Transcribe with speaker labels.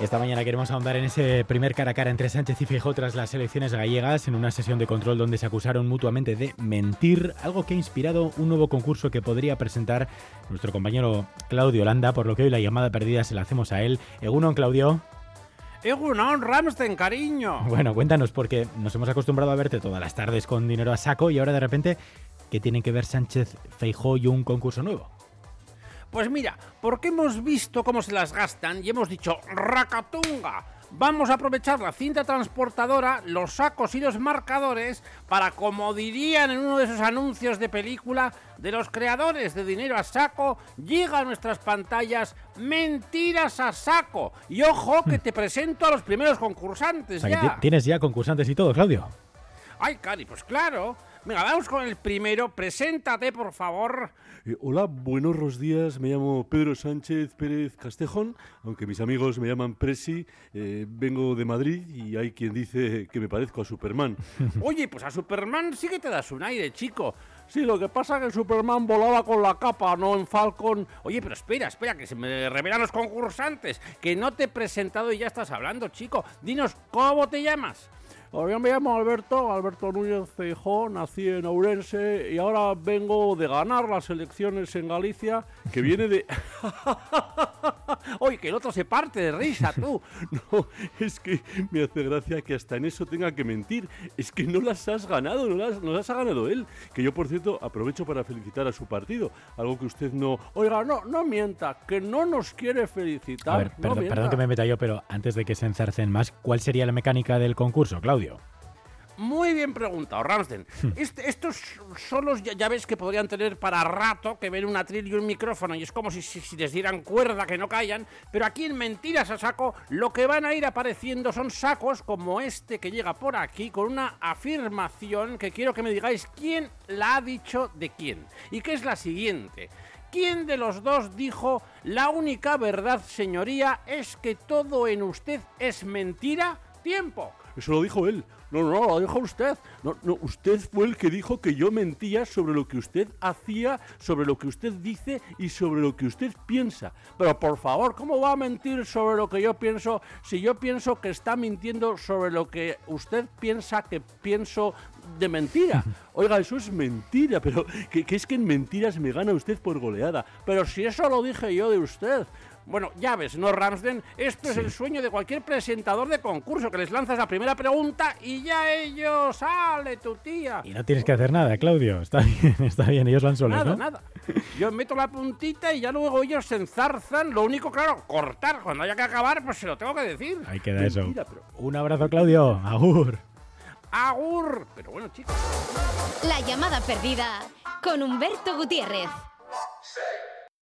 Speaker 1: Esta mañana queremos ahondar en ese primer cara a cara entre Sánchez y Feijóo tras las elecciones gallegas, en una sesión de control donde se acusaron mutuamente de mentir, algo que ha inspirado un nuevo concurso que podría presentar nuestro compañero Claudio Landa, por lo que hoy la llamada perdida se la hacemos a él. Egunon, Claudio.
Speaker 2: Egunon, Ramstein, cariño.
Speaker 1: Bueno, cuéntanos, porque nos hemos acostumbrado a verte todas las tardes con dinero a saco y ahora de repente, ¿qué tienen que ver Sánchez, Feijóo y un concurso nuevo?
Speaker 2: Pues mira, porque hemos visto cómo se las gastan y hemos dicho ¡Racatunga! Vamos a aprovechar la cinta transportadora, los sacos y los marcadores para, como dirían en uno de esos anuncios de película, de los creadores de Dinero a Saco, llega a nuestras pantallas Mentiras a Saco. Y ojo que te presento a los primeros concursantes
Speaker 1: O sea, que
Speaker 2: ya.
Speaker 1: ti- tienes ya concursantes y todo, Claudio.
Speaker 2: Ay, Cari, pues claro. Venga, vamos con el primero. Preséntate, por favor.
Speaker 3: Eh, hola, buenos días. Me llamo Pedro Sánchez Pérez Castejón, aunque mis amigos me llaman Presi. eh, vengo de Madrid y hay quien dice que me parezco a Superman.
Speaker 2: Oye, pues a Superman sí que te das un aire, chico. Sí, lo que pasa es que Superman volaba con la capa, no en Falcon. Oye, pero espera, espera, que se me revelan los concursantes. Que no te he presentado y ya estás hablando, chico. Dinos, ¿cómo te llamas? Yo me llamo Alberto, Alberto Núñez Feijó, nací en Ourense y ahora vengo de ganar las elecciones en Galicia, que viene de... Oye, que el otro se parte de risa, tú.
Speaker 3: No, es que me hace gracia que hasta en eso tenga que mentir. Es que no las has ganado, no las, no las ha ganado él. Que yo, por cierto, aprovecho para felicitar a su partido. Algo que usted no...
Speaker 2: Oiga, no, no mienta, que no nos quiere felicitar.
Speaker 1: A ver,
Speaker 2: no
Speaker 1: perdón, perdón que me meta yo, pero antes de que se enzarcen más, ¿cuál sería la mecánica del concurso, Claudio?
Speaker 2: Muy bien preguntado, Ramsten. Este- estos solos ya, ya ves que podrían tener para rato que ver un atril y un micrófono y es como si, si- si les dieran cuerda que no callan, pero aquí en Mentiras a Saco lo que van a ir apareciendo son sacos como este que llega por aquí con una afirmación que quiero que me digáis quién la ha dicho de quién y que es la siguiente. ¿Quién de los dos dijo la única verdad, señoría, es que todo en usted es mentira? Tiempo.
Speaker 3: Eso lo dijo él.
Speaker 2: No, no, lo dijo usted.
Speaker 3: No, no, usted fue el que dijo que yo mentía sobre lo que usted hacía, sobre lo que usted dice y sobre lo que usted piensa.
Speaker 2: Pero por favor, ¿cómo va a mentir sobre lo que yo pienso si yo pienso que está mintiendo sobre lo que usted piensa que pienso de mentira?
Speaker 3: Oiga, eso es mentira, pero que, que es que en mentiras me gana usted por goleada.
Speaker 2: Pero si eso lo dije yo de usted. Bueno, ya ves, ¿no, Ramsden? Esto es el sueño de cualquier presentador de concurso, que les lanzas la primera pregunta y ya ellos, sale tu tía.
Speaker 1: Y no tienes que hacer nada, Claudio. Está bien, está bien, ellos van solos,
Speaker 2: Nada,
Speaker 1: ¿no?
Speaker 2: nada. Yo meto la puntita y ya luego ellos se enzarzan. Lo único, claro, cortar. Cuando haya que acabar, pues se lo tengo que decir.
Speaker 1: Ahí queda eso.
Speaker 3: Pero-
Speaker 1: Un abrazo, Claudio. Agur.
Speaker 2: Agur. Pero bueno, chicos.
Speaker 4: La llamada perdida con Humberto Gutiérrez.